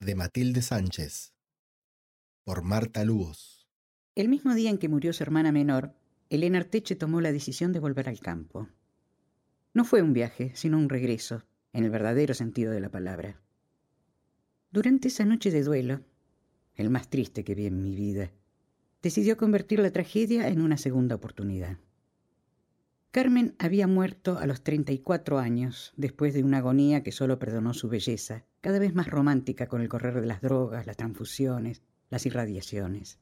De Matilde Sánchez por Marta. El mismo día en que murió su hermana menor, Elena Arteche tomó la decisión de volver al campo. No fue un viaje, sino un regreso, en el verdadero sentido de la palabra. Durante esa noche de duelo, el más triste que vi en mi vida, decidió convertir la tragedia en una segunda oportunidad. Carmen había muerto a los 34 años, después de una agonía que solo perdonó su belleza, cada vez más romántica con el correr de las drogas, las transfusiones, las irradiaciones.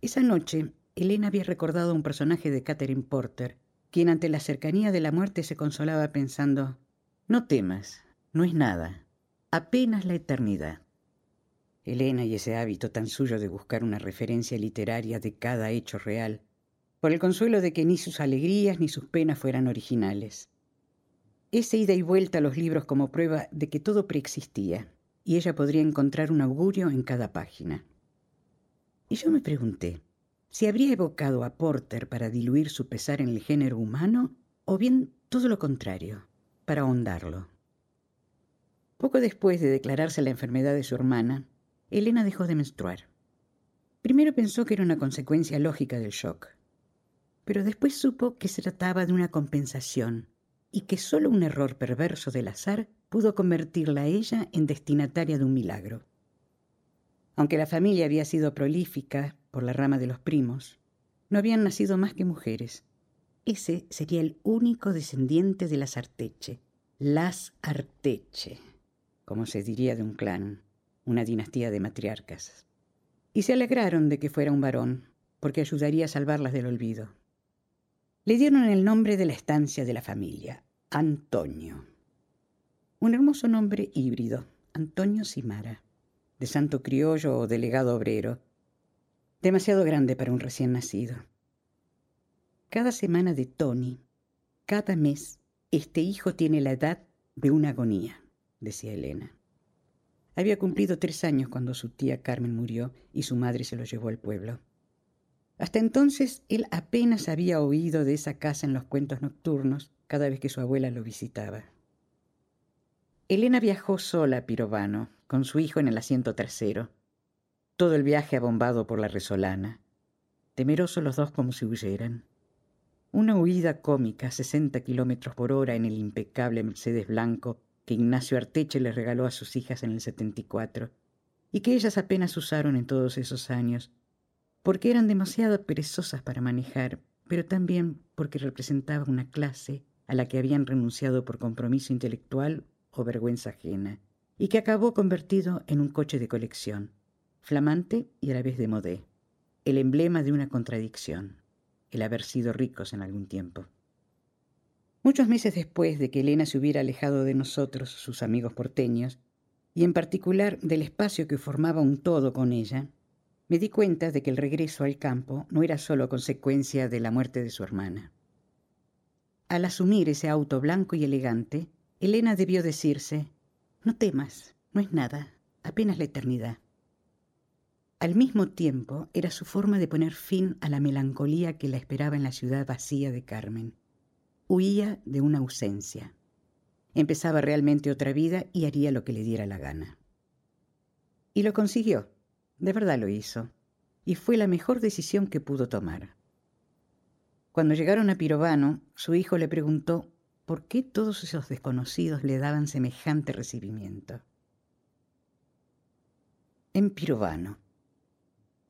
Esa noche, Elena había recordado a un personaje de Catherine Porter, quien ante la cercanía de la muerte se consolaba pensando, no temas, no es nada, apenas la eternidad. Elena y ese hábito tan suyo de buscar una referencia literaria de cada hecho real por el consuelo de que ni sus alegrías ni sus penas fueran originales. Esa ida y vuelta a los libros como prueba de que todo preexistía, y ella podría encontrar un augurio en cada página. Y yo me pregunté si habría evocado a Porter para diluir su pesar en el género humano, o bien todo lo contrario, para ahondarlo. Poco después de declararse la enfermedad de su hermana, Elena dejó de menstruar. Primero pensó que era una consecuencia lógica del shock pero después supo que se trataba de una compensación y que solo un error perverso del azar pudo convertirla a ella en destinataria de un milagro. Aunque la familia había sido prolífica por la rama de los primos, no habían nacido más que mujeres. Ese sería el único descendiente de las Arteche, las Arteche, como se diría de un clan, una dinastía de matriarcas. Y se alegraron de que fuera un varón, porque ayudaría a salvarlas del olvido. Le dieron el nombre de la estancia de la familia, Antonio. Un hermoso nombre híbrido, Antonio Simara, de santo criollo o delegado obrero, demasiado grande para un recién nacido. Cada semana de Tony, cada mes, este hijo tiene la edad de una agonía, decía Elena. Había cumplido tres años cuando su tía Carmen murió y su madre se lo llevó al pueblo. Hasta entonces él apenas había oído de esa casa en los cuentos nocturnos cada vez que su abuela lo visitaba. Elena viajó sola a Pirovano, con su hijo en el asiento trasero. Todo el viaje abombado por la resolana. Temerosos los dos como si huyeran. Una huida cómica a 60 kilómetros por hora en el impecable Mercedes blanco que Ignacio Arteche le regaló a sus hijas en el 74 y que ellas apenas usaron en todos esos años porque eran demasiado perezosas para manejar, pero también porque representaba una clase a la que habían renunciado por compromiso intelectual o vergüenza ajena, y que acabó convertido en un coche de colección, flamante y a la vez de modé, el emblema de una contradicción, el haber sido ricos en algún tiempo. Muchos meses después de que Elena se hubiera alejado de nosotros, sus amigos porteños, y en particular del espacio que formaba un todo con ella, me di cuenta de que el regreso al campo no era solo consecuencia de la muerte de su hermana. Al asumir ese auto blanco y elegante, Elena debió decirse, no temas, no es nada, apenas la eternidad. Al mismo tiempo era su forma de poner fin a la melancolía que la esperaba en la ciudad vacía de Carmen. Huía de una ausencia. Empezaba realmente otra vida y haría lo que le diera la gana. Y lo consiguió. De verdad lo hizo, y fue la mejor decisión que pudo tomar. Cuando llegaron a Pirovano, su hijo le preguntó por qué todos esos desconocidos le daban semejante recibimiento. En Pirovano,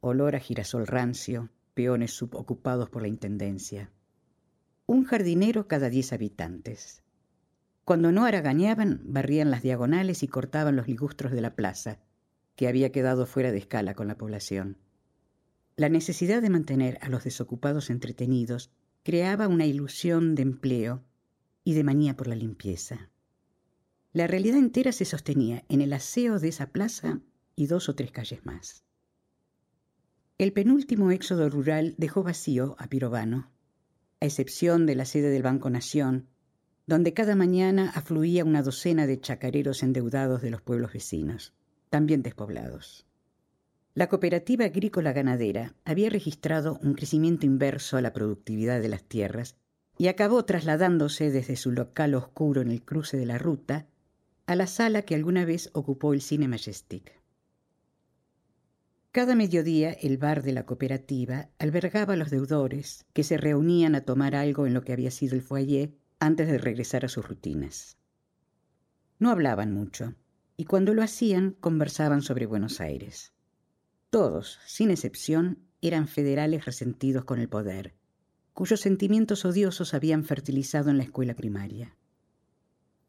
olor a girasol rancio, peones subocupados por la intendencia, un jardinero cada diez habitantes. Cuando no haraganeaban, barrían las diagonales y cortaban los ligustros de la plaza, que había quedado fuera de escala con la población. La necesidad de mantener a los desocupados entretenidos creaba una ilusión de empleo y de manía por la limpieza. La realidad entera se sostenía en el aseo de esa plaza y dos o tres calles más. El penúltimo éxodo rural dejó vacío a Pirovano, a excepción de la sede del Banco Nación, donde cada mañana afluía una docena de chacareros endeudados de los pueblos vecinos también despoblados. La cooperativa agrícola ganadera había registrado un crecimiento inverso a la productividad de las tierras y acabó trasladándose desde su local oscuro en el cruce de la ruta a la sala que alguna vez ocupó el Cine Majestic. Cada mediodía el bar de la cooperativa albergaba a los deudores que se reunían a tomar algo en lo que había sido el foyer antes de regresar a sus rutinas. No hablaban mucho, y cuando lo hacían conversaban sobre Buenos Aires. Todos, sin excepción, eran federales resentidos con el poder, cuyos sentimientos odiosos habían fertilizado en la escuela primaria.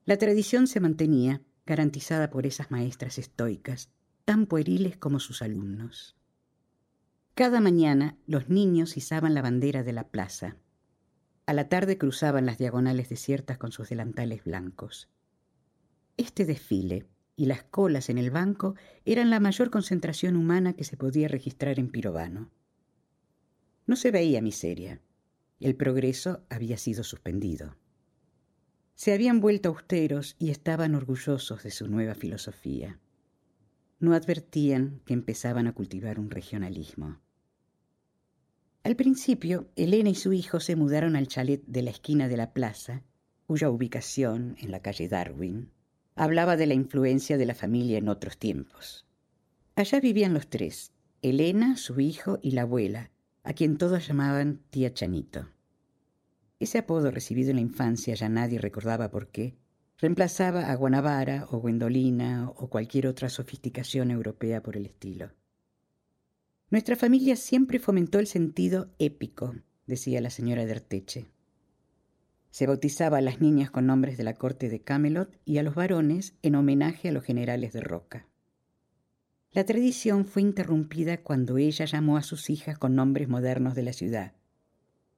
La tradición se mantenía, garantizada por esas maestras estoicas, tan pueriles como sus alumnos. Cada mañana los niños izaban la bandera de la plaza. A la tarde cruzaban las diagonales desiertas con sus delantales blancos. Este desfile y las colas en el banco eran la mayor concentración humana que se podía registrar en Pirovano. No se veía miseria. El progreso había sido suspendido. Se habían vuelto austeros y estaban orgullosos de su nueva filosofía no advertían que empezaban a cultivar un regionalismo. Al principio, Elena y su hijo se mudaron al chalet de la esquina de la plaza, cuya ubicación, en la calle Darwin, hablaba de la influencia de la familia en otros tiempos. Allá vivían los tres, Elena, su hijo y la abuela, a quien todos llamaban tía Chanito. Ese apodo recibido en la infancia ya nadie recordaba por qué, reemplazaba a Guanabara o Gwendolina o cualquier otra sofisticación europea por el estilo. Nuestra familia siempre fomentó el sentido épico, decía la señora de Arteche. Se bautizaba a las niñas con nombres de la corte de Camelot y a los varones en homenaje a los generales de Roca. La tradición fue interrumpida cuando ella llamó a sus hijas con nombres modernos de la ciudad.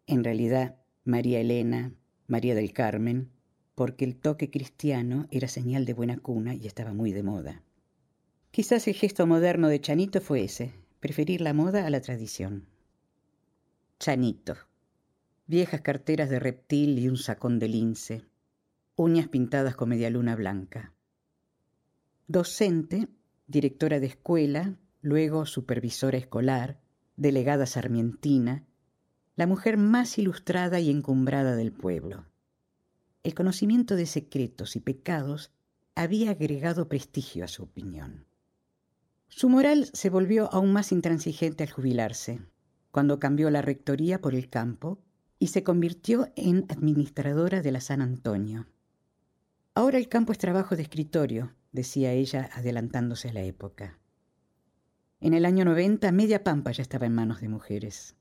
En realidad, María Elena, María del Carmen, porque el toque cristiano era señal de buena cuna y estaba muy de moda. Quizás el gesto moderno de Chanito fue ese, preferir la moda a la tradición. Chanito. Viejas carteras de reptil y un sacón de lince. Uñas pintadas con media luna blanca. Docente, directora de escuela, luego supervisora escolar, delegada sarmientina, la mujer más ilustrada y encumbrada del pueblo el conocimiento de secretos y pecados había agregado prestigio a su opinión. Su moral se volvió aún más intransigente al jubilarse, cuando cambió la rectoría por el campo y se convirtió en administradora de la San Antonio. Ahora el campo es trabajo de escritorio, decía ella adelantándose a la época. En el año 90 media pampa ya estaba en manos de mujeres.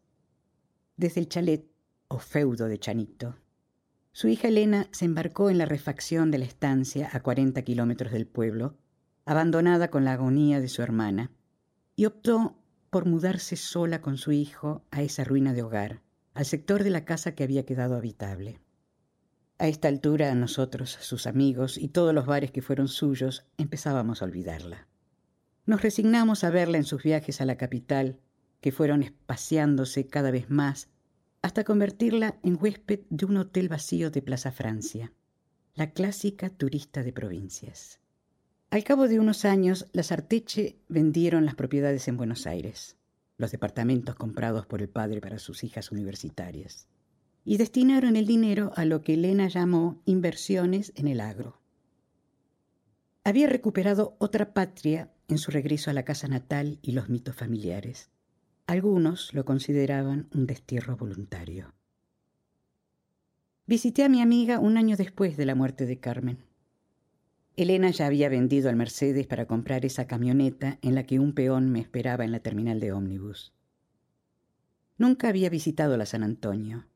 Desde el chalet, o feudo de Chanito, su hija Elena se embarcó en la refacción de la estancia a 40 kilómetros del pueblo, abandonada con la agonía de su hermana, y optó por mudarse sola con su hijo a esa ruina de hogar, al sector de la casa que había quedado habitable. A esta altura nosotros, sus amigos y todos los bares que fueron suyos, empezábamos a olvidarla. Nos resignamos a verla en sus viajes a la capital, que fueron espaciándose cada vez más hasta convertirla en huésped de un hotel vacío de Plaza Francia, la clásica turista de provincias. Al cabo de unos años, las Arteche vendieron las propiedades en Buenos Aires, los departamentos comprados por el padre para sus hijas universitarias, y destinaron el dinero a lo que Elena llamó inversiones en el agro. Había recuperado otra patria en su regreso a la casa natal y los mitos familiares algunos lo consideraban un destierro voluntario. Visité a mi amiga un año después de la muerte de Carmen. Elena ya había vendido al Mercedes para comprar esa camioneta en la que un peón me esperaba en la terminal de ómnibus. Nunca había visitado la San Antonio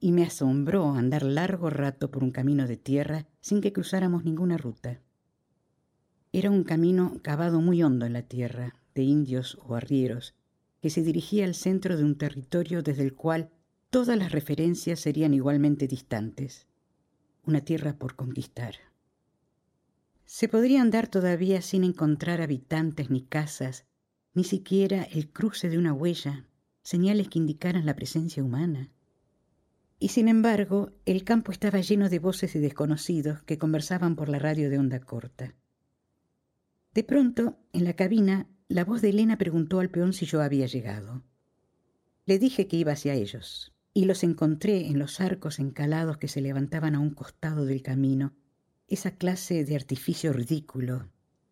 y me asombró andar largo rato por un camino de tierra sin que cruzáramos ninguna ruta. Era un camino cavado muy hondo en la tierra, de indios o arrieros, que se dirigía al centro de un territorio desde el cual todas las referencias serían igualmente distantes, una tierra por conquistar. Se podría andar todavía sin encontrar habitantes ni casas, ni siquiera el cruce de una huella, señales que indicaran la presencia humana. Y sin embargo, el campo estaba lleno de voces de desconocidos que conversaban por la radio de onda corta. De pronto, en la cabina la voz de Elena preguntó al peón si yo había llegado. Le dije que iba hacia ellos, y los encontré en los arcos encalados que se levantaban a un costado del camino, esa clase de artificio ridículo,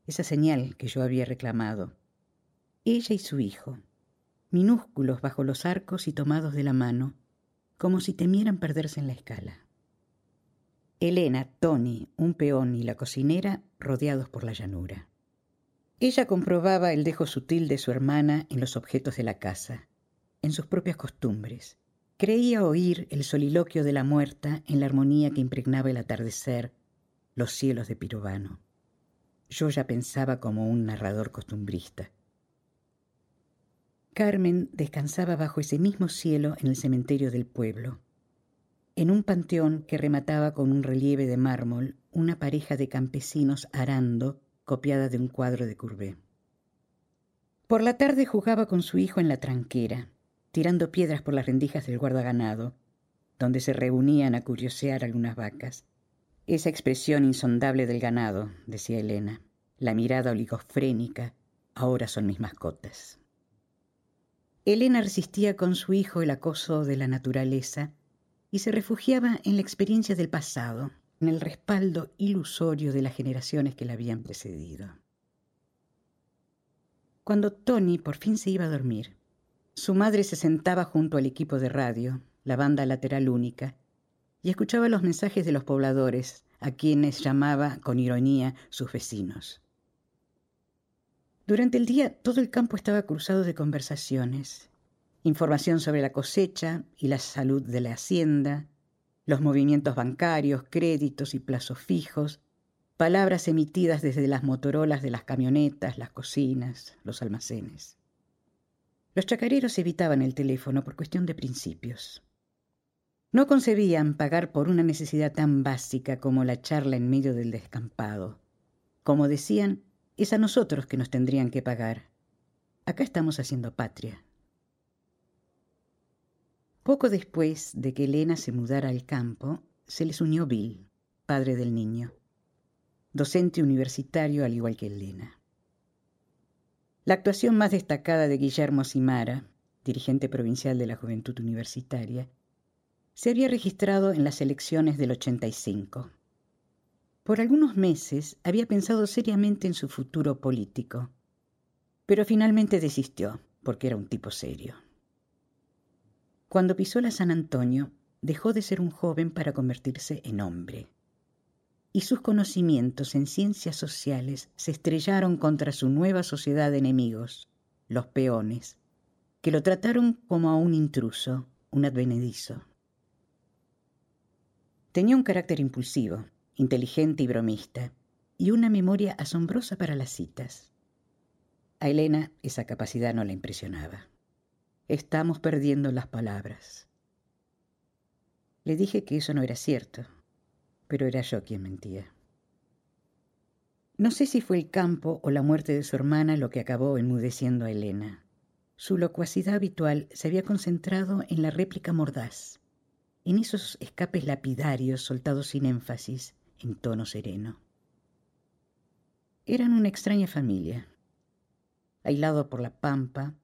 esa señal que yo había reclamado. Ella y su hijo, minúsculos bajo los arcos y tomados de la mano, como si temieran perderse en la escala. Elena, Tony, un peón y la cocinera rodeados por la llanura. Ella comprobaba el dejo sutil de su hermana en los objetos de la casa, en sus propias costumbres. Creía oír el soliloquio de la muerta en la armonía que impregnaba el atardecer, los cielos de Pirovano. Yo ya pensaba como un narrador costumbrista. Carmen descansaba bajo ese mismo cielo en el cementerio del pueblo, en un panteón que remataba con un relieve de mármol una pareja de campesinos arando copiada de un cuadro de Courbet. Por la tarde jugaba con su hijo en la tranquera, tirando piedras por las rendijas del guardaganado, donde se reunían a curiosear algunas vacas. Esa expresión insondable del ganado, decía Elena, la mirada oligofrénica, ahora son mis mascotas. Elena resistía con su hijo el acoso de la naturaleza y se refugiaba en la experiencia del pasado, en el respaldo ilusorio de las generaciones que la habían precedido. Cuando Tony por fin se iba a dormir, su madre se sentaba junto al equipo de radio, la banda lateral única, y escuchaba los mensajes de los pobladores, a quienes llamaba con ironía sus vecinos. Durante el día todo el campo estaba cruzado de conversaciones, información sobre la cosecha y la salud de la hacienda, los movimientos bancarios, créditos y plazos fijos, palabras emitidas desde las motorolas de las camionetas, las cocinas, los almacenes. Los chacareros evitaban el teléfono por cuestión de principios. No concebían pagar por una necesidad tan básica como la charla en medio del descampado. Como decían, es a nosotros que nos tendrían que pagar. Acá estamos haciendo patria. Poco después de que Elena se mudara al campo, se les unió Bill, padre del niño, docente universitario al igual que Elena. La actuación más destacada de Guillermo Simara, dirigente provincial de la Juventud Universitaria, se había registrado en las elecciones del 85. Por algunos meses había pensado seriamente en su futuro político, pero finalmente desistió porque era un tipo serio. Cuando pisó la San Antonio, dejó de ser un joven para convertirse en hombre y sus conocimientos en ciencias sociales se estrellaron contra su nueva sociedad de enemigos, los peones, que lo trataron como a un intruso, un advenedizo. Tenía un carácter impulsivo, inteligente y bromista, y una memoria asombrosa para las citas. A Elena esa capacidad no la impresionaba. Estamos perdiendo las palabras. Le dije que eso no era cierto, pero era yo quien mentía. No sé si fue el campo o la muerte de su hermana lo que acabó enmudeciendo a Elena. Su locuacidad habitual se había concentrado en la réplica mordaz, en esos escapes lapidarios soltados sin énfasis, en tono sereno. Eran una extraña familia. Aislado por la pampa,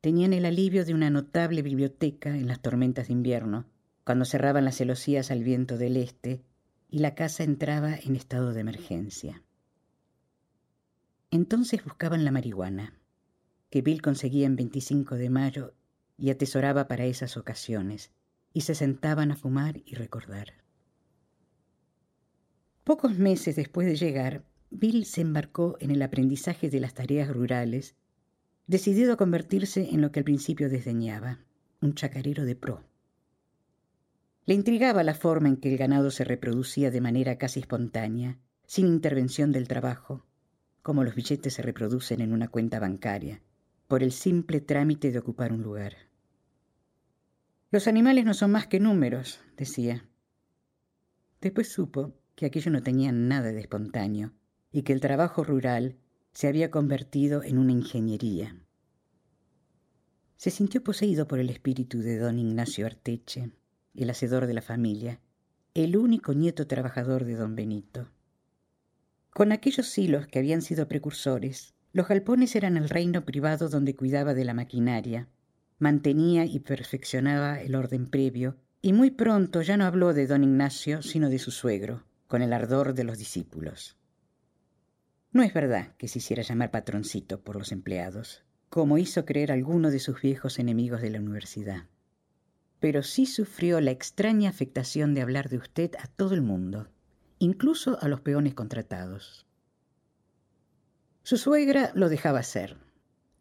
tenían el alivio de una notable biblioteca en las tormentas de invierno, cuando cerraban las celosías al viento del este y la casa entraba en estado de emergencia. Entonces buscaban la marihuana, que Bill conseguía en 25 de mayo y atesoraba para esas ocasiones, y se sentaban a fumar y recordar. Pocos meses después de llegar, Bill se embarcó en el aprendizaje de las tareas rurales, decidido a convertirse en lo que al principio desdeñaba, un chacarero de pro. Le intrigaba la forma en que el ganado se reproducía de manera casi espontánea, sin intervención del trabajo, como los billetes se reproducen en una cuenta bancaria, por el simple trámite de ocupar un lugar. Los animales no son más que números, decía. Después supo que aquello no tenía nada de espontáneo y que el trabajo rural se había convertido en una ingeniería. Se sintió poseído por el espíritu de don Ignacio Arteche, el hacedor de la familia, el único nieto trabajador de don Benito. Con aquellos hilos que habían sido precursores, los galpones eran el reino privado donde cuidaba de la maquinaria, mantenía y perfeccionaba el orden previo, y muy pronto ya no habló de don Ignacio, sino de su suegro, con el ardor de los discípulos. No es verdad que se hiciera llamar patroncito por los empleados, como hizo creer alguno de sus viejos enemigos de la universidad. Pero sí sufrió la extraña afectación de hablar de usted a todo el mundo, incluso a los peones contratados. Su suegra lo dejaba ser,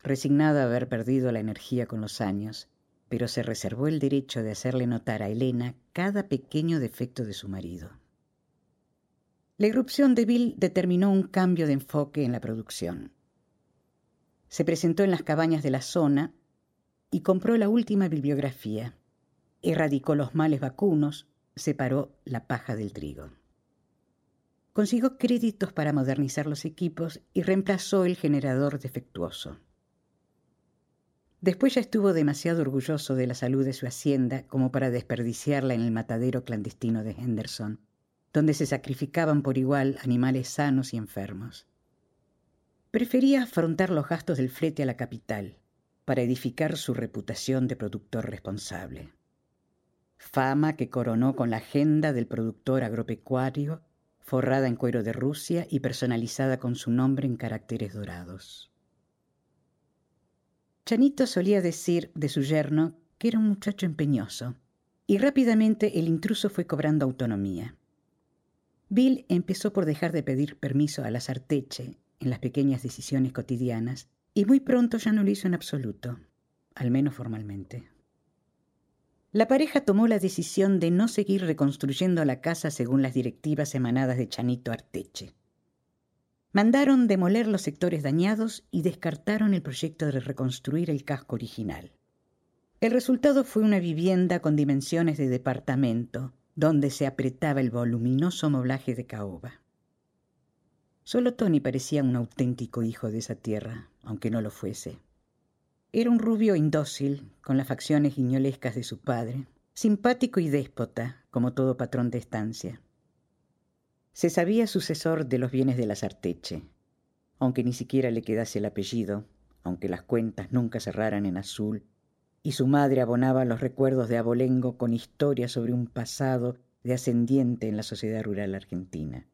resignada a haber perdido la energía con los años, pero se reservó el derecho de hacerle notar a Elena cada pequeño defecto de su marido. La irrupción de Bill determinó un cambio de enfoque en la producción. Se presentó en las cabañas de la zona y compró la última bibliografía, erradicó los males vacunos, separó la paja del trigo. Consiguió créditos para modernizar los equipos y reemplazó el generador defectuoso. Después ya estuvo demasiado orgulloso de la salud de su hacienda como para desperdiciarla en el matadero clandestino de Henderson, donde se sacrificaban por igual animales sanos y enfermos. Prefería afrontar los gastos del flete a la capital para edificar su reputación de productor responsable. Fama que coronó con la agenda del productor agropecuario, forrada en cuero de Rusia y personalizada con su nombre en caracteres dorados. Chanito solía decir de su yerno que era un muchacho empeñoso, y rápidamente el intruso fue cobrando autonomía. Bill empezó por dejar de pedir permiso a la sarteche en las pequeñas decisiones cotidianas, y muy pronto ya no lo hizo en absoluto, al menos formalmente. La pareja tomó la decisión de no seguir reconstruyendo la casa según las directivas emanadas de Chanito Arteche. Mandaron demoler los sectores dañados y descartaron el proyecto de reconstruir el casco original. El resultado fue una vivienda con dimensiones de departamento, donde se apretaba el voluminoso moblaje de caoba. Solo Tony parecía un auténtico hijo de esa tierra, aunque no lo fuese. Era un rubio indócil, con las facciones guiñolescas de su padre, simpático y déspota, como todo patrón de estancia. Se sabía sucesor de los bienes de la Sarteche, aunque ni siquiera le quedase el apellido, aunque las cuentas nunca cerraran en azul, y su madre abonaba los recuerdos de Abolengo con historias sobre un pasado de ascendiente en la sociedad rural argentina.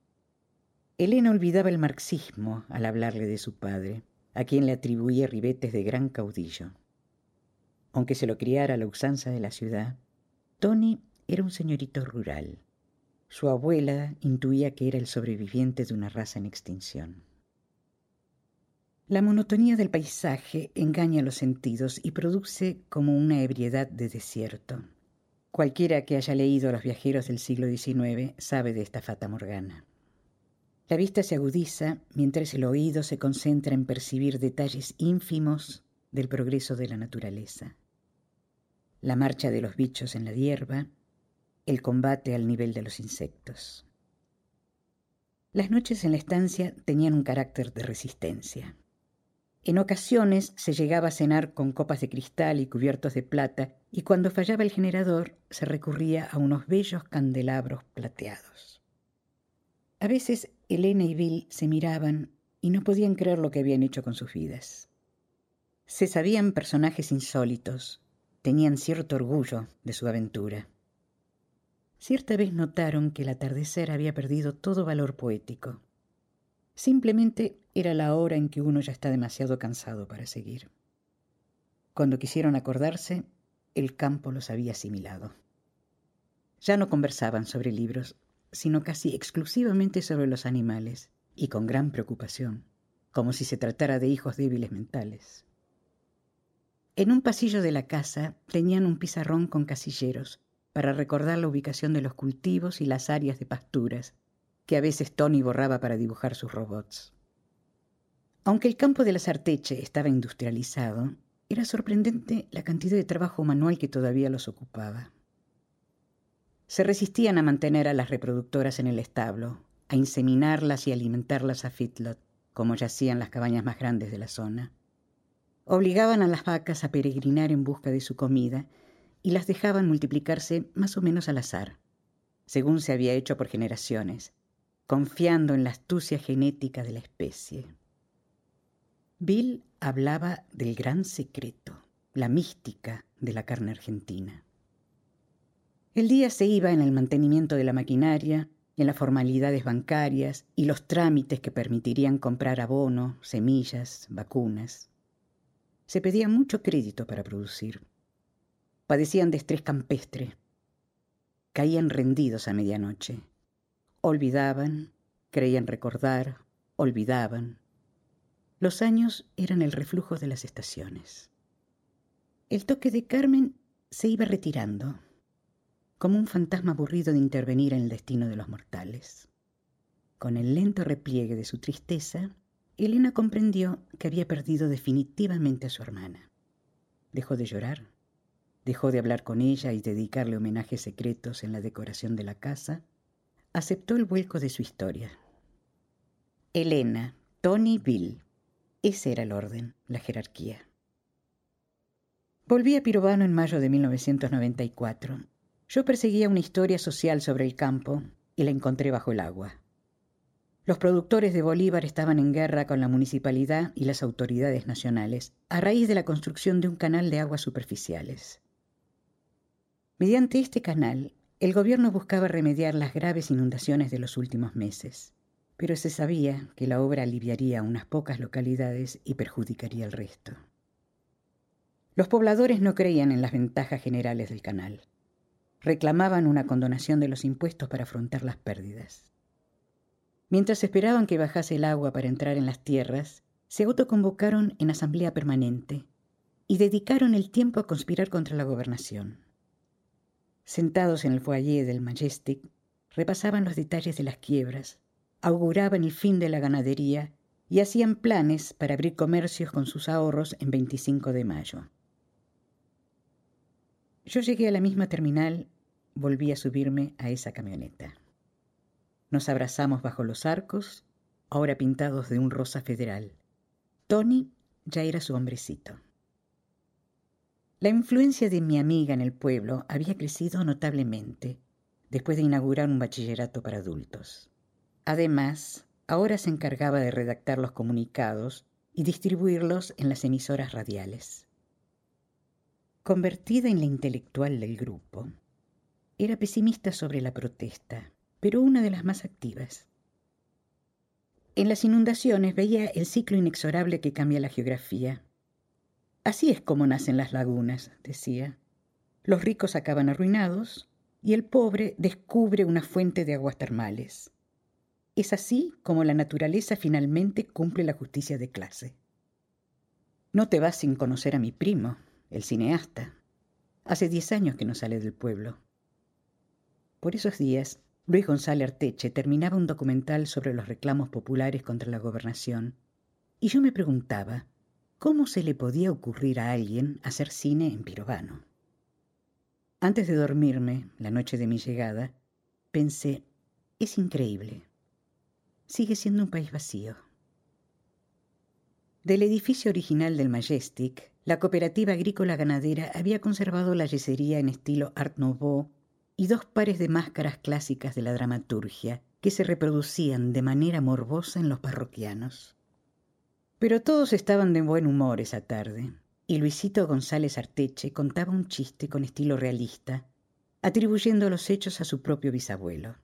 Elena olvidaba el marxismo al hablarle de su padre, a quien le atribuía ribetes de gran caudillo. Aunque se lo criara la usanza de la ciudad, Tony era un señorito rural, su abuela intuía que era el sobreviviente de una raza en extinción. La monotonía del paisaje engaña los sentidos y produce como una ebriedad de desierto. Cualquiera que haya leído los viajeros del siglo XIX sabe de esta fata morgana. La vista se agudiza mientras el oído se concentra en percibir detalles ínfimos del progreso de la naturaleza. La marcha de los bichos en la hierba, el combate al nivel de los insectos. Las noches en la estancia tenían un carácter de resistencia. En ocasiones se llegaba a cenar con copas de cristal y cubiertos de plata, y cuando fallaba el generador se recurría a unos bellos candelabros plateados. A veces Elena y Bill se miraban y no podían creer lo que habían hecho con sus vidas. Se sabían personajes insólitos, tenían cierto orgullo de su aventura. Cierta vez notaron que el atardecer había perdido todo valor poético. Simplemente era la hora en que uno ya está demasiado cansado para seguir. Cuando quisieron acordarse, el campo los había asimilado. Ya no conversaban sobre libros, sino casi exclusivamente sobre los animales, y con gran preocupación, como si se tratara de hijos débiles mentales. En un pasillo de la casa tenían un pizarrón con casilleros, para recordar la ubicación de los cultivos y las áreas de pasturas que a veces Tony borraba para dibujar sus robots. Aunque el campo de la Sarteche estaba industrializado, era sorprendente la cantidad de trabajo manual que todavía los ocupaba. Se resistían a mantener a las reproductoras en el establo, a inseminarlas y alimentarlas a fitlot, como yacían las cabañas más grandes de la zona. Obligaban a las vacas a peregrinar en busca de su comida y las dejaban multiplicarse más o menos al azar, según se había hecho por generaciones, confiando en la astucia genética de la especie. Bill hablaba del gran secreto, la mística de la carne argentina. El día se iba en el mantenimiento de la maquinaria en las formalidades bancarias y los trámites que permitirían comprar abono, semillas, vacunas. Se pedía mucho crédito para producir. Padecían de estrés campestre. Caían rendidos a medianoche. Olvidaban, creían recordar, olvidaban. Los años eran el reflujo de las estaciones. El toque de Carmen se iba retirando como un fantasma aburrido de intervenir en el destino de los mortales. Con el lento repliegue de su tristeza, Elena comprendió que había perdido definitivamente a su hermana. Dejó de llorar, dejó de hablar con ella y dedicarle homenajes secretos en la decoración de la casa, aceptó el vuelco de su historia. Elena, Tony, Bill. Ese era el orden, la jerarquía. Volví a Pirovano en mayo de 1994 yo perseguía una historia social sobre el campo y la encontré bajo el agua. Los productores de Bolívar estaban en guerra con la municipalidad y las autoridades nacionales a raíz de la construcción de un canal de aguas superficiales. Mediante este canal, el gobierno buscaba remediar las graves inundaciones de los últimos meses, pero se sabía que la obra aliviaría unas pocas localidades y perjudicaría el resto. Los pobladores no creían en las ventajas generales del canal reclamaban una condonación de los impuestos para afrontar las pérdidas. Mientras esperaban que bajase el agua para entrar en las tierras, se autoconvocaron en asamblea permanente y dedicaron el tiempo a conspirar contra la gobernación. Sentados en el foyer del Majestic, repasaban los detalles de las quiebras, auguraban el fin de la ganadería y hacían planes para abrir comercios con sus ahorros en 25 de mayo. Yo llegué a la misma terminal, volví a subirme a esa camioneta. Nos abrazamos bajo los arcos, ahora pintados de un rosa federal. Tony ya era su hombrecito. La influencia de mi amiga en el pueblo había crecido notablemente después de inaugurar un bachillerato para adultos. Además, ahora se encargaba de redactar los comunicados y distribuirlos en las emisoras radiales. Convertida en la intelectual del grupo, era pesimista sobre la protesta, pero una de las más activas. En las inundaciones veía el ciclo inexorable que cambia la geografía. Así es como nacen las lagunas, decía. Los ricos acaban arruinados y el pobre descubre una fuente de aguas termales. Es así como la naturaleza finalmente cumple la justicia de clase. No te vas sin conocer a mi primo, el cineasta. Hace diez años que no sale del pueblo. Por esos días, Luis González Arteche terminaba un documental sobre los reclamos populares contra la gobernación, y yo me preguntaba cómo se le podía ocurrir a alguien hacer cine en Pirovano. Antes de dormirme, la noche de mi llegada, pensé, es increíble. Sigue siendo un país vacío. Del edificio original del Majestic, la cooperativa agrícola ganadera había conservado la yesería en estilo Art Nouveau y dos pares de máscaras clásicas de la dramaturgia que se reproducían de manera morbosa en los parroquianos. Pero todos estaban de buen humor esa tarde, y Luisito González Arteche contaba un chiste con estilo realista, atribuyendo los hechos a su propio bisabuelo.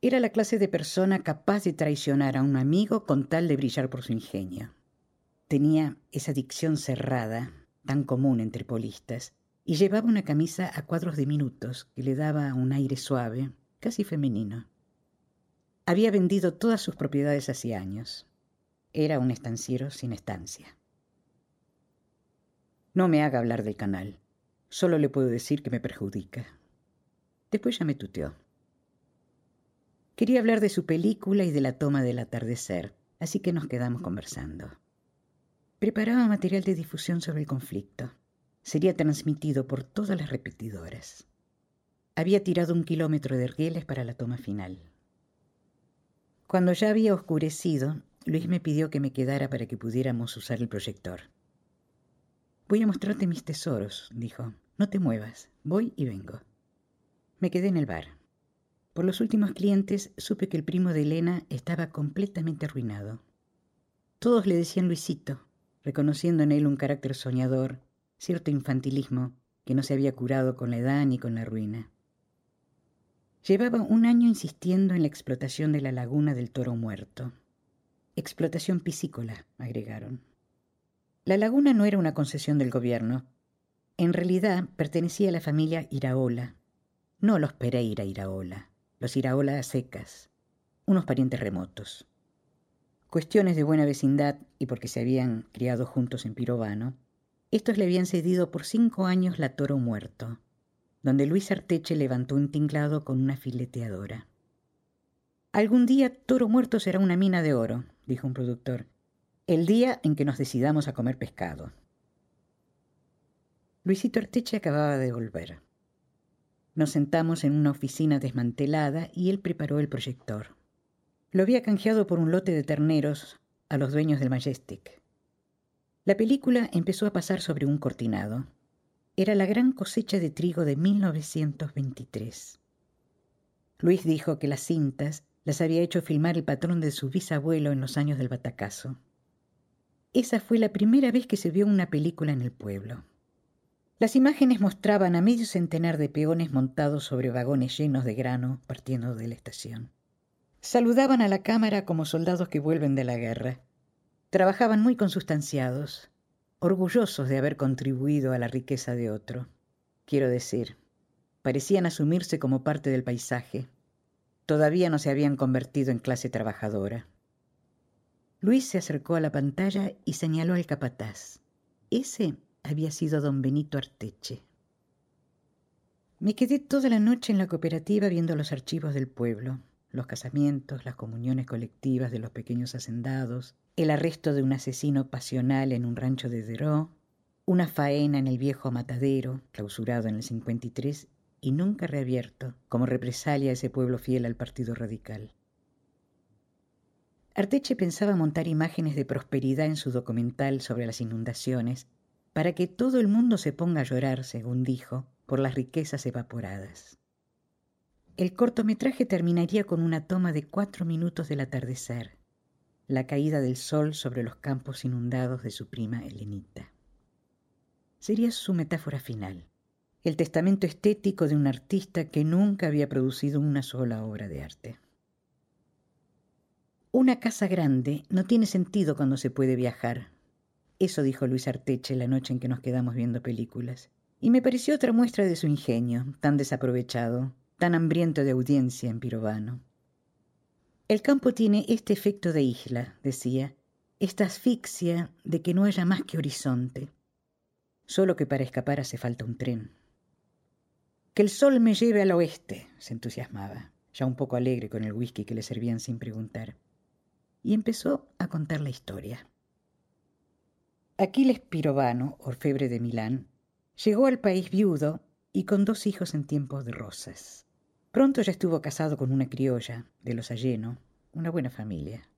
Era la clase de persona capaz de traicionar a un amigo con tal de brillar por su ingenio. Tenía esa dicción cerrada, tan común entre polistas, y llevaba una camisa a cuadros de minutos que le daba un aire suave, casi femenino. Había vendido todas sus propiedades hace años. Era un estanciero sin estancia. No me haga hablar del canal. Solo le puedo decir que me perjudica. Después ya me tuteó. Quería hablar de su película y de la toma del atardecer, así que nos quedamos conversando. Preparaba material de difusión sobre el conflicto. Sería transmitido por todas las repetidoras. Había tirado un kilómetro de ergueles para la toma final. Cuando ya había oscurecido, Luis me pidió que me quedara para que pudiéramos usar el proyector. Voy a mostrarte mis tesoros, dijo. No te muevas, voy y vengo. Me quedé en el bar. Por los últimos clientes supe que el primo de Elena estaba completamente arruinado. Todos le decían Luisito, reconociendo en él un carácter soñador, cierto infantilismo que no se había curado con la edad ni con la ruina. Llevaba un año insistiendo en la explotación de la laguna del toro muerto. Explotación piscícola, agregaron. La laguna no era una concesión del gobierno. En realidad pertenecía a la familia Iraola, no los Pereira Iraola, los Iraola secas, unos parientes remotos. Cuestiones de buena vecindad y porque se habían criado juntos en Pirovano, estos le habían cedido por cinco años la Toro Muerto, donde Luis Arteche levantó un tinglado con una fileteadora. Algún día Toro Muerto será una mina de oro, dijo un productor, el día en que nos decidamos a comer pescado. Luisito Arteche acababa de volver. Nos sentamos en una oficina desmantelada y él preparó el proyector. Lo había canjeado por un lote de terneros a los dueños del Majestic. La película empezó a pasar sobre un cortinado. Era la gran cosecha de trigo de 1923. Luis dijo que las cintas las había hecho filmar el patrón de su bisabuelo en los años del batacazo. Esa fue la primera vez que se vio una película en el pueblo. Las imágenes mostraban a medio centenar de peones montados sobre vagones llenos de grano partiendo de la estación. Saludaban a la cámara como soldados que vuelven de la guerra. Trabajaban muy consustanciados, orgullosos de haber contribuido a la riqueza de otro. Quiero decir, parecían asumirse como parte del paisaje. Todavía no se habían convertido en clase trabajadora. Luis se acercó a la pantalla y señaló al capataz. Ese había sido don Benito Arteche. Me quedé toda la noche en la cooperativa viendo los archivos del pueblo, los casamientos, las comuniones colectivas de los pequeños hacendados, el arresto de un asesino pasional en un rancho de Deró, una faena en el viejo matadero, clausurado en el 53 y nunca reabierto, como represalia a ese pueblo fiel al Partido Radical. Arteche pensaba montar imágenes de prosperidad en su documental sobre las inundaciones para que todo el mundo se ponga a llorar, según dijo, por las riquezas evaporadas. El cortometraje terminaría con una toma de cuatro minutos del atardecer, la caída del sol sobre los campos inundados de su prima Helenita. Sería su metáfora final, el testamento estético de un artista que nunca había producido una sola obra de arte. Una casa grande no tiene sentido cuando se puede viajar. Eso dijo Luis Arteche la noche en que nos quedamos viendo películas. Y me pareció otra muestra de su ingenio, tan desaprovechado, tan hambriento de audiencia en Pirovano. El campo tiene este efecto de isla, decía, esta asfixia de que no haya más que horizonte. Solo que para escapar hace falta un tren. Que el sol me lleve al oeste, se entusiasmaba, ya un poco alegre con el whisky que le servían sin preguntar. Y empezó a contar la historia. Aquiles Pirovano, orfebre de Milán, llegó al país viudo y con dos hijos en tiempos de rosas. Pronto ya estuvo casado con una criolla, de los Alleno, una buena familia.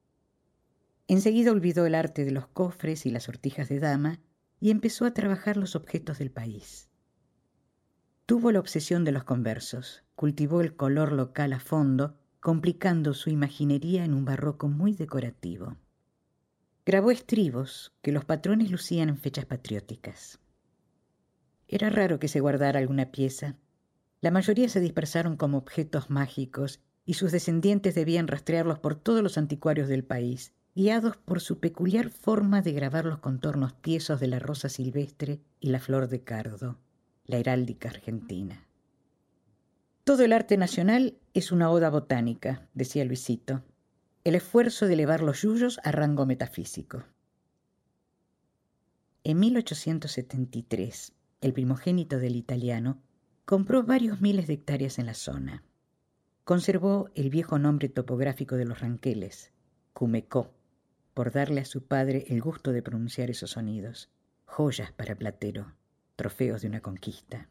Enseguida olvidó el arte de los cofres y las sortijas de dama y empezó a trabajar los objetos del país. Tuvo la obsesión de los conversos, cultivó el color local a fondo, complicando su imaginería en un barroco muy decorativo. Grabó estribos que los patrones lucían en fechas patrióticas. Era raro que se guardara alguna pieza, la mayoría se dispersaron como objetos mágicos y sus descendientes debían rastrearlos por todos los anticuarios del país, guiados por su peculiar forma de grabar los contornos tiesos de la rosa silvestre y la flor de cardo, la heráldica argentina. Todo el arte nacional es una oda botánica, decía Luisito, el esfuerzo de elevar los yuyos a rango metafísico. En 1873, el primogénito del italiano Compró varios miles de hectáreas en la zona. Conservó el viejo nombre topográfico de los ranqueles, Cumecó, por darle a su padre el gusto de pronunciar esos sonidos, joyas para Platero, trofeos de una conquista.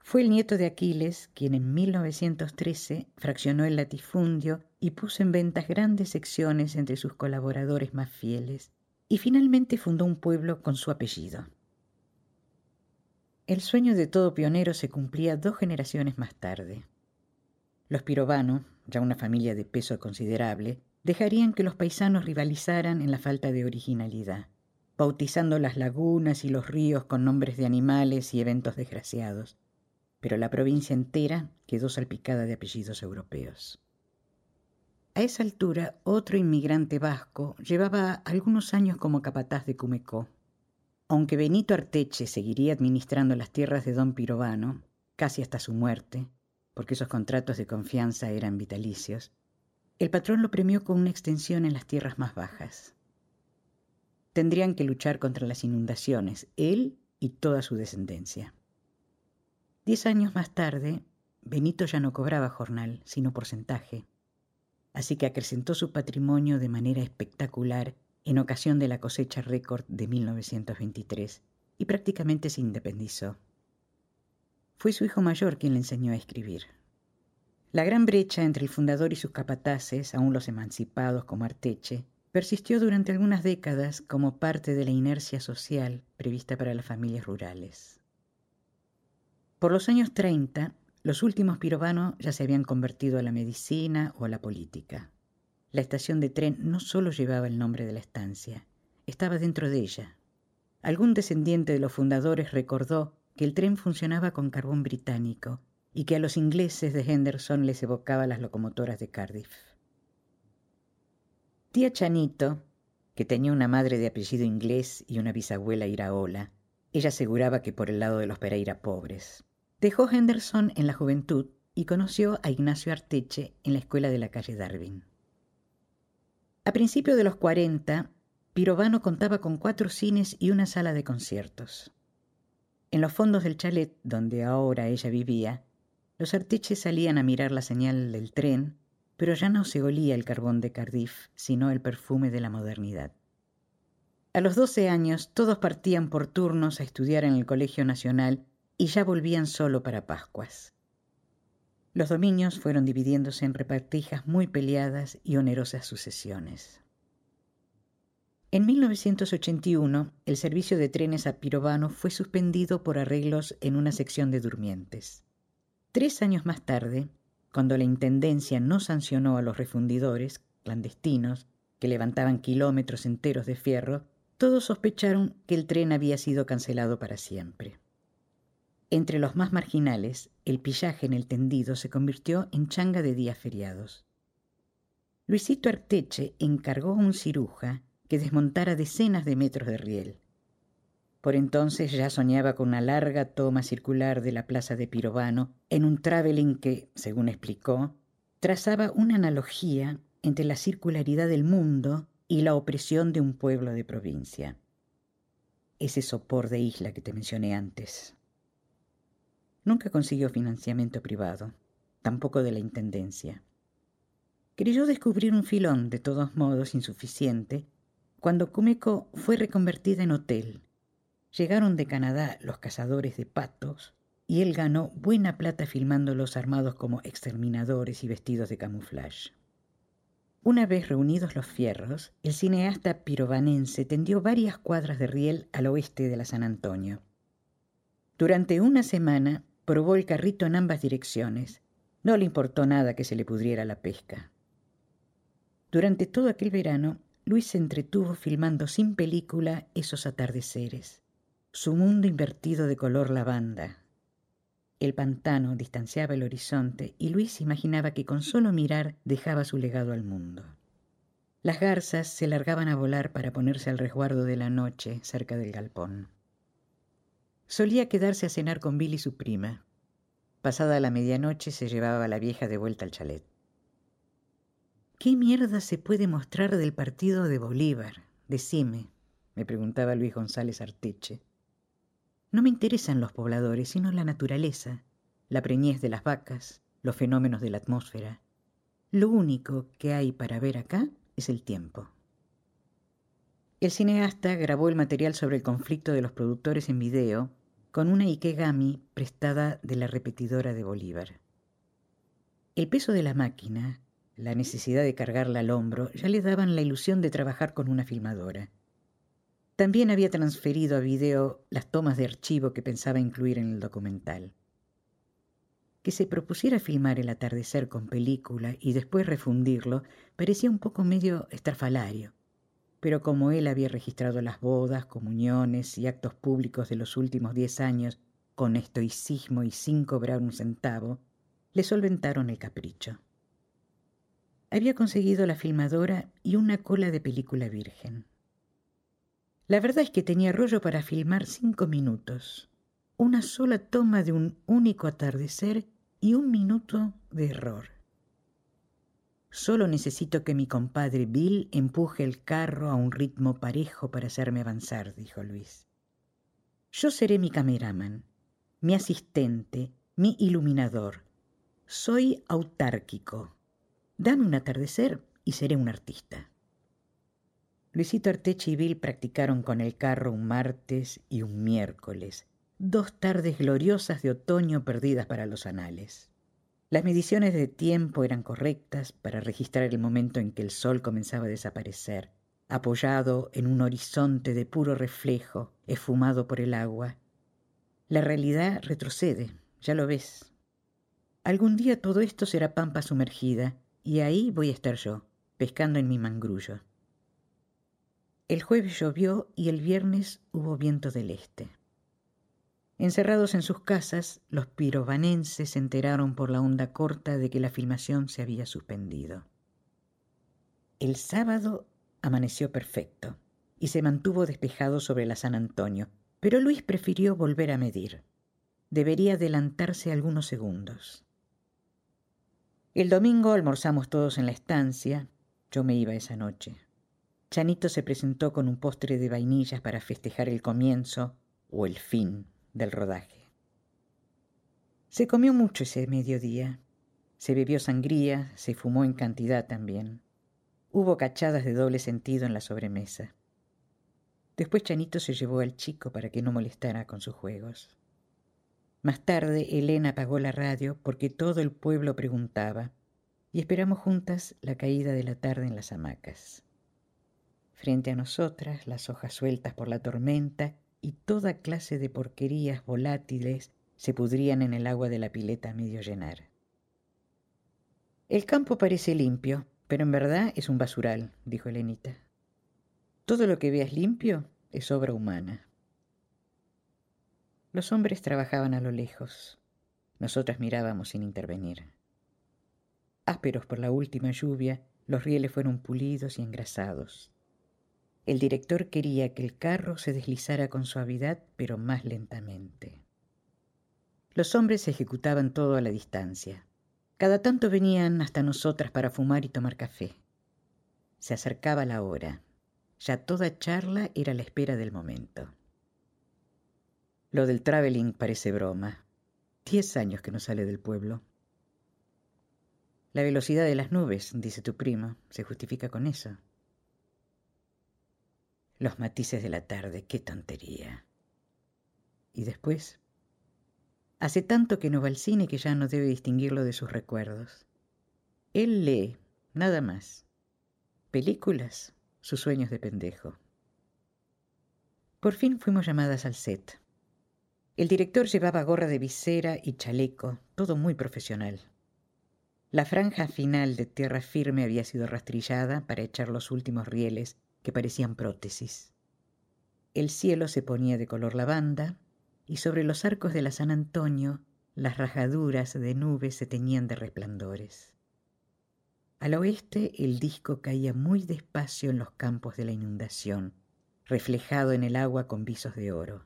Fue el nieto de Aquiles quien en 1913 fraccionó el latifundio y puso en ventas grandes secciones entre sus colaboradores más fieles, y finalmente fundó un pueblo con su apellido. El sueño de todo pionero se cumplía dos generaciones más tarde. Los Pirovano, ya una familia de peso considerable, dejarían que los paisanos rivalizaran en la falta de originalidad, bautizando las lagunas y los ríos con nombres de animales y eventos desgraciados. pero la provincia entera quedó salpicada de apellidos europeos. A esa altura, otro inmigrante vasco llevaba algunos años como capataz de Cumecó. Aunque Benito Arteche seguiría administrando las tierras de don Pirovano, casi hasta su muerte, porque esos contratos de confianza eran vitalicios, el patrón lo premió con una extensión en las tierras más bajas. Tendrían que luchar contra las inundaciones, él y toda su descendencia. Diez años más tarde, Benito ya no cobraba jornal, sino porcentaje, así que acrecentó su patrimonio de manera espectacular en ocasión de la cosecha récord de 1923 y prácticamente se independizó. Fue su hijo mayor quien le enseñó a escribir. La gran brecha entre el fundador y sus capataces, aún los emancipados como Arteche, persistió durante algunas décadas como parte de la inercia social prevista para las familias rurales. Por los años 30, los últimos pirovanos ya se habían convertido a la medicina o a la política. La estación de tren no solo llevaba el nombre de la estancia, estaba dentro de ella. Algún descendiente de los fundadores recordó que el tren funcionaba con carbón británico y que a los ingleses de Henderson les evocaba las locomotoras de Cardiff. Tía Chanito, que tenía una madre de apellido inglés y una bisabuela iraola, ella aseguraba que por el lado de los Pereira pobres. Dejó Henderson en la juventud y conoció a Ignacio Arteche en la escuela de la calle Darwin. A principios de los 40, Pirovano contaba con cuatro cines y una sala de conciertos. En los fondos del chalet donde ahora ella vivía, los arteches salían a mirar la señal del tren, pero ya no se olía el carbón de Cardiff, sino el perfume de la modernidad. A los doce años todos partían por turnos a estudiar en el Colegio Nacional y ya volvían solo para Pascuas. Los dominios fueron dividiéndose en repartijas muy peleadas y onerosas sucesiones. En 1981, el servicio de trenes a Pirovano fue suspendido por arreglos en una sección de durmientes. Tres años más tarde, cuando la Intendencia no sancionó a los refundidores clandestinos que levantaban kilómetros enteros de fierro, todos sospecharon que el tren había sido cancelado para siempre. Entre los más marginales, el pillaje en el tendido se convirtió en changa de días feriados. Luisito Arteche encargó a un ciruja que desmontara decenas de metros de riel. Por entonces ya soñaba con una larga toma circular de la plaza de Pirovano en un traveling que, según explicó, trazaba una analogía entre la circularidad del mundo y la opresión de un pueblo de provincia. Ese sopor de isla que te mencioné antes. Nunca consiguió financiamiento privado, tampoco de la Intendencia. Creyó descubrir un filón, de todos modos insuficiente, cuando Cumeco fue reconvertida en hotel. Llegaron de Canadá los cazadores de patos y él ganó buena plata filmándolos armados como exterminadores y vestidos de camuflaje. Una vez reunidos los fierros, el cineasta pirovanense tendió varias cuadras de riel al oeste de la San Antonio. Durante una semana Probó el carrito en ambas direcciones. No le importó nada que se le pudriera la pesca. Durante todo aquel verano, Luis se entretuvo filmando sin película esos atardeceres, su mundo invertido de color lavanda. El pantano distanciaba el horizonte y Luis imaginaba que con solo mirar dejaba su legado al mundo. Las garzas se largaban a volar para ponerse al resguardo de la noche cerca del galpón. Solía quedarse a cenar con Billy y su prima. Pasada la medianoche se llevaba a la vieja de vuelta al chalet. ¿Qué mierda se puede mostrar del partido de Bolívar? Decime, me preguntaba Luis González Arteche. No me interesan los pobladores, sino la naturaleza, la preñez de las vacas, los fenómenos de la atmósfera. Lo único que hay para ver acá es el tiempo. El cineasta grabó el material sobre el conflicto de los productores en video con una Ikegami prestada de la repetidora de Bolívar. El peso de la máquina, la necesidad de cargarla al hombro, ya le daban la ilusión de trabajar con una filmadora. También había transferido a video las tomas de archivo que pensaba incluir en el documental. Que se propusiera filmar el atardecer con película y después refundirlo parecía un poco medio estrafalario pero como él había registrado las bodas, comuniones y actos públicos de los últimos diez años con estoicismo y sin cobrar un centavo, le solventaron el capricho. Había conseguido la filmadora y una cola de película virgen. La verdad es que tenía rollo para filmar cinco minutos, una sola toma de un único atardecer y un minuto de error. Solo necesito que mi compadre Bill empuje el carro a un ritmo parejo para hacerme avanzar, dijo Luis. Yo seré mi cameraman, mi asistente, mi iluminador. Soy autárquico. Dame un atardecer y seré un artista. Luisito Arteche practicaron con el carro un martes y un miércoles, dos tardes gloriosas de otoño perdidas para los anales. Las mediciones de tiempo eran correctas para registrar el momento en que el sol comenzaba a desaparecer, apoyado en un horizonte de puro reflejo, esfumado por el agua. La realidad retrocede, ya lo ves. Algún día todo esto será pampa sumergida, y ahí voy a estar yo, pescando en mi mangrullo. El jueves llovió y el viernes hubo viento del este. Encerrados en sus casas, los pirovanenses se enteraron por la onda corta de que la filmación se había suspendido. El sábado amaneció perfecto y se mantuvo despejado sobre la San Antonio, pero Luis prefirió volver a medir. Debería adelantarse algunos segundos. El domingo almorzamos todos en la estancia. Yo me iba esa noche. Chanito se presentó con un postre de vainillas para festejar el comienzo o el fin del rodaje. Se comió mucho ese mediodía. Se bebió sangría, se fumó en cantidad también. Hubo cachadas de doble sentido en la sobremesa. Después Chanito se llevó al chico para que no molestara con sus juegos. Más tarde Elena apagó la radio porque todo el pueblo preguntaba y esperamos juntas la caída de la tarde en las hamacas. Frente a nosotras, las hojas sueltas por la tormenta y toda clase de porquerías volátiles se pudrían en el agua de la pileta a medio llenar. El campo parece limpio, pero en verdad es un basural, dijo Elenita. Todo lo que veas limpio es obra humana. Los hombres trabajaban a lo lejos. Nosotras mirábamos sin intervenir. Ásperos por la última lluvia, los rieles fueron pulidos y engrasados. El director quería que el carro se deslizara con suavidad, pero más lentamente. Los hombres ejecutaban todo a la distancia. Cada tanto venían hasta nosotras para fumar y tomar café. Se acercaba la hora. Ya toda charla era la espera del momento. Lo del traveling parece broma. Diez años que no sale del pueblo. La velocidad de las nubes, dice tu primo, se justifica con eso. Los matices de la tarde, qué tontería. Y después, hace tanto que no va al cine que ya no debe distinguirlo de sus recuerdos. Él lee, nada más. Películas, sus sueños de pendejo. Por fin fuimos llamadas al set. El director llevaba gorra de visera y chaleco, todo muy profesional. La franja final de tierra firme había sido rastrillada para echar los últimos rieles que parecían prótesis. El cielo se ponía de color lavanda y sobre los arcos de la San Antonio las rajaduras de nubes se teñían de resplandores. Al oeste el disco caía muy despacio en los campos de la inundación, reflejado en el agua con visos de oro.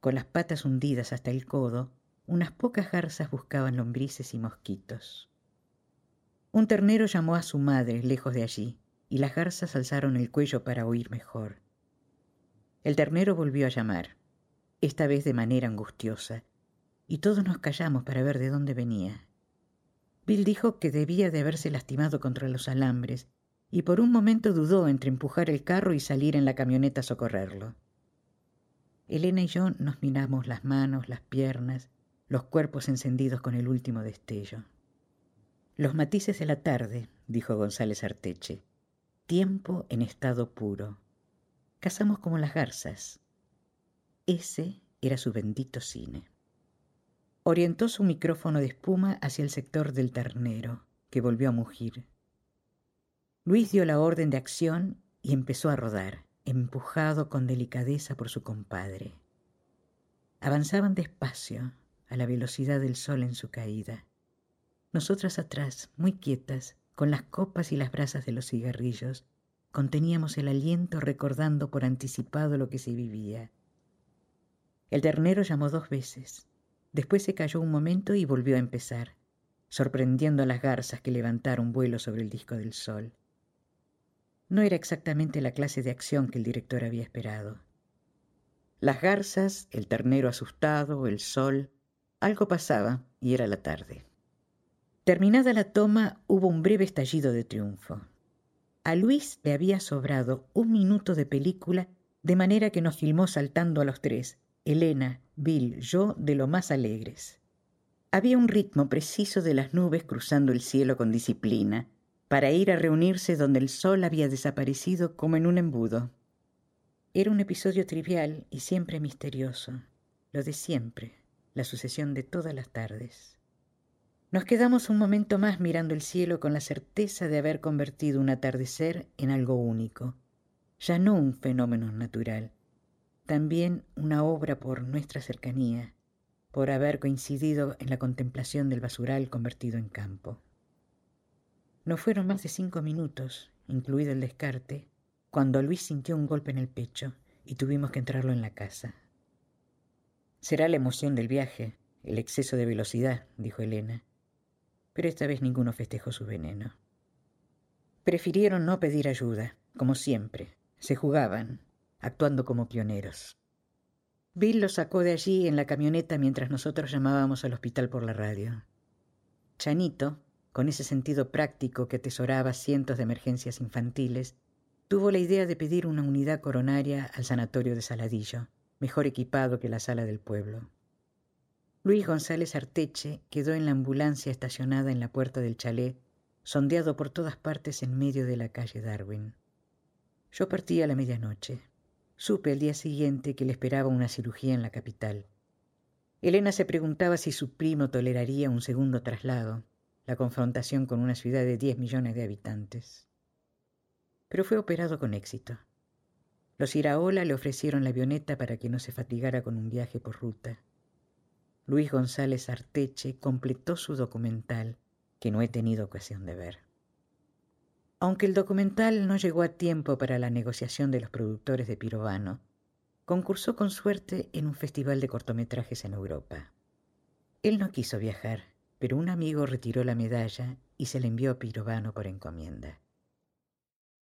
Con las patas hundidas hasta el codo, unas pocas garzas buscaban lombrices y mosquitos. Un ternero llamó a su madre lejos de allí, y las garzas alzaron el cuello para oír mejor. El ternero volvió a llamar, esta vez de manera angustiosa, y todos nos callamos para ver de dónde venía. Bill dijo que debía de haberse lastimado contra los alambres, y por un momento dudó entre empujar el carro y salir en la camioneta a socorrerlo. Elena y yo nos miramos las manos, las piernas, los cuerpos encendidos con el último destello. Los matices de la tarde, dijo González Arteche, tiempo en estado puro. Cazamos como las garzas. Ese era su bendito cine. Orientó su micrófono de espuma hacia el sector del ternero, que volvió a mugir. Luis dio la orden de acción y empezó a rodar, empujado con delicadeza por su compadre. avanzaban despacio a la velocidad del sol en su caída. Nosotras atrás, muy quietas, con las copas y las brasas de los cigarrillos, conteníamos el aliento recordando por anticipado lo que se vivía. El ternero llamó dos veces. Después se calló un momento y volvió a empezar, sorprendiendo a las garzas que levantaron vuelo sobre el disco del sol. No era exactamente la clase de acción que el director había esperado. Las garzas, el ternero asustado, el sol, algo pasaba y era la tarde. Terminada la toma, hubo un breve estallido de triunfo. A Luis le había sobrado un minuto de película, de manera que nos filmó saltando a los tres, Elena, Bill, yo, de lo más alegres. Había un ritmo preciso de las nubes cruzando el cielo con disciplina, para ir a reunirse donde el sol había desaparecido como en un embudo. Era un episodio trivial y siempre misterioso, lo de siempre, la sucesión de todas las tardes. Nos quedamos un momento más mirando el cielo con la certeza de haber convertido un atardecer en algo único, ya no un fenómeno natural, también una obra por nuestra cercanía, por haber coincidido en la contemplación del basural convertido en campo. No fueron más de cinco minutos, incluido el descarte, cuando Luis sintió un golpe en el pecho y tuvimos que entrarlo en la casa. Será la emoción del viaje, el exceso de velocidad, dijo Elena pero esta vez ninguno festejó su veneno. Prefirieron no pedir ayuda, como siempre. Se jugaban, actuando como pioneros. Bill lo sacó de allí en la camioneta mientras nosotros llamábamos al hospital por la radio. Chanito, con ese sentido práctico que atesoraba cientos de emergencias infantiles, tuvo la idea de pedir una unidad coronaria al sanatorio de Saladillo, mejor equipado que la sala del pueblo. Luis González Arteche quedó en la ambulancia estacionada en la puerta del chalet, sondeado por todas partes en medio de la calle Darwin. Yo partí a la medianoche. Supe al día siguiente que le esperaba una cirugía en la capital. Elena se preguntaba si su primo toleraría un segundo traslado, la confrontación con una ciudad de diez millones de habitantes. Pero fue operado con éxito. Los Iraola le ofrecieron la avioneta para que no se fatigara con un viaje por ruta. Luis González Arteche completó su documental, que no he tenido ocasión de ver. Aunque el documental no llegó a tiempo para la negociación de los productores de Pirovano, concursó con suerte en un festival de cortometrajes en Europa. Él no quiso viajar, pero un amigo retiró la medalla y se la envió a Pirovano por encomienda.